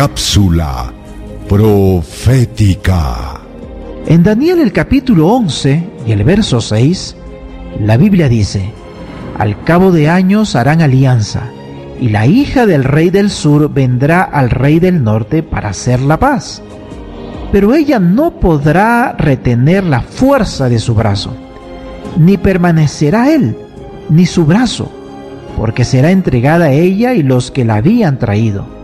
Cápsula profética. En Daniel el capítulo 11 y el verso 6, la Biblia dice, Al cabo de años harán alianza, y la hija del rey del sur vendrá al rey del norte para hacer la paz. Pero ella no podrá retener la fuerza de su brazo, ni permanecerá él, ni su brazo, porque será entregada a ella y los que la habían traído.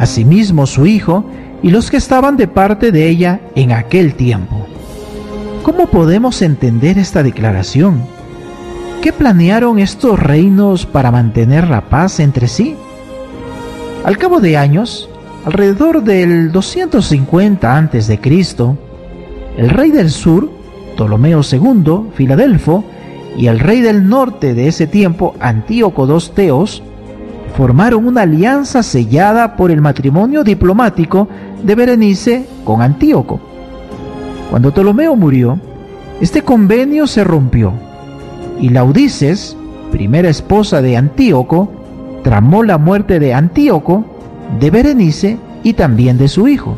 Asimismo su hijo y los que estaban de parte de ella en aquel tiempo. ¿Cómo podemos entender esta declaración? ¿Qué planearon estos reinos para mantener la paz entre sí? Al cabo de años, alrededor del 250 a.C., el rey del sur, Ptolomeo II, Filadelfo, y el rey del norte de ese tiempo, Antíoco II Teos, formaron una alianza sellada por el matrimonio diplomático de Berenice con Antíoco. Cuando Ptolomeo murió, este convenio se rompió y Laudices, primera esposa de Antíoco, tramó la muerte de Antíoco, de Berenice y también de su hijo,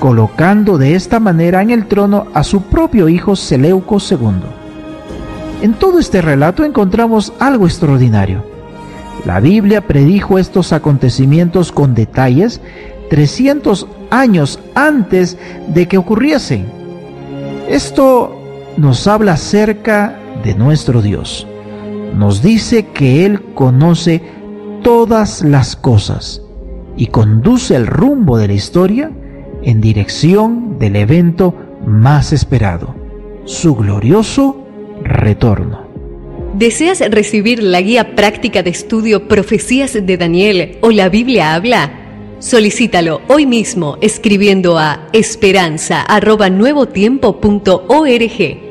colocando de esta manera en el trono a su propio hijo Seleuco II. En todo este relato encontramos algo extraordinario. La Biblia predijo estos acontecimientos con detalles 300 años antes de que ocurriesen. Esto nos habla acerca de nuestro Dios. Nos dice que Él conoce todas las cosas y conduce el rumbo de la historia en dirección del evento más esperado, su glorioso retorno. ¿Deseas recibir la guía práctica de estudio Profecías de Daniel o la Biblia habla? Solicítalo hoy mismo escribiendo a esperanza.nuevotiempo.org.